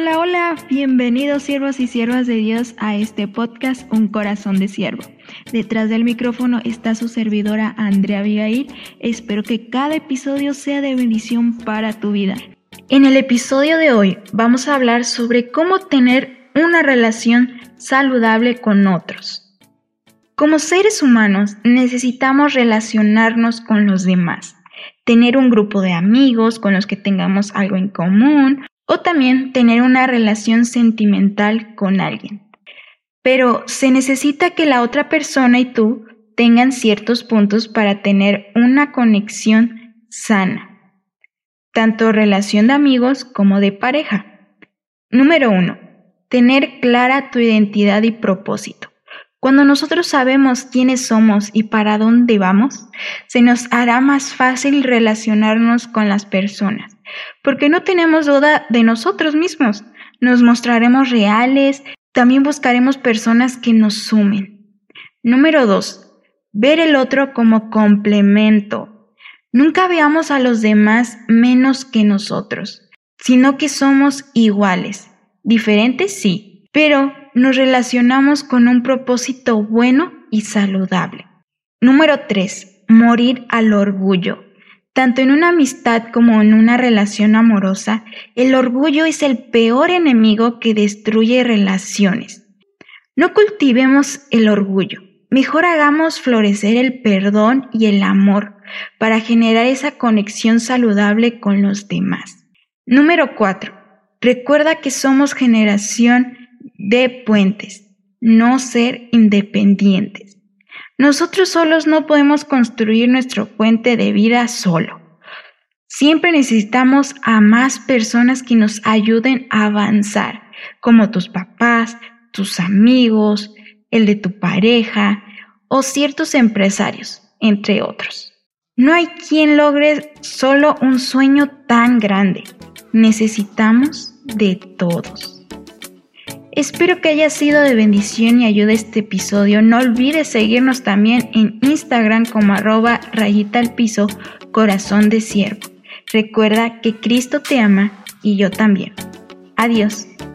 Hola, hola, bienvenidos siervos y siervas de Dios a este podcast Un Corazón de Siervo. Detrás del micrófono está su servidora Andrea Abigail. Espero que cada episodio sea de bendición para tu vida. En el episodio de hoy vamos a hablar sobre cómo tener una relación saludable con otros. Como seres humanos necesitamos relacionarnos con los demás, tener un grupo de amigos con los que tengamos algo en común o también tener una relación sentimental con alguien. Pero se necesita que la otra persona y tú tengan ciertos puntos para tener una conexión sana, tanto relación de amigos como de pareja. Número uno, tener clara tu identidad y propósito. Cuando nosotros sabemos quiénes somos y para dónde vamos, se nos hará más fácil relacionarnos con las personas porque no tenemos duda de nosotros mismos. Nos mostraremos reales, también buscaremos personas que nos sumen. Número dos, ver el otro como complemento. Nunca veamos a los demás menos que nosotros, sino que somos iguales. Diferentes sí, pero nos relacionamos con un propósito bueno y saludable. Número 3. Morir al orgullo. Tanto en una amistad como en una relación amorosa, el orgullo es el peor enemigo que destruye relaciones. No cultivemos el orgullo, mejor hagamos florecer el perdón y el amor para generar esa conexión saludable con los demás. Número 4. Recuerda que somos generación de puentes, no ser independientes. Nosotros solos no podemos construir nuestro puente de vida solo. Siempre necesitamos a más personas que nos ayuden a avanzar, como tus papás, tus amigos, el de tu pareja o ciertos empresarios, entre otros. No hay quien logre solo un sueño tan grande. Necesitamos de todos. Espero que haya sido de bendición y ayuda este episodio. No olvides seguirnos también en Instagram como arroba rayita al piso corazón de siervo. Recuerda que Cristo te ama y yo también. Adiós.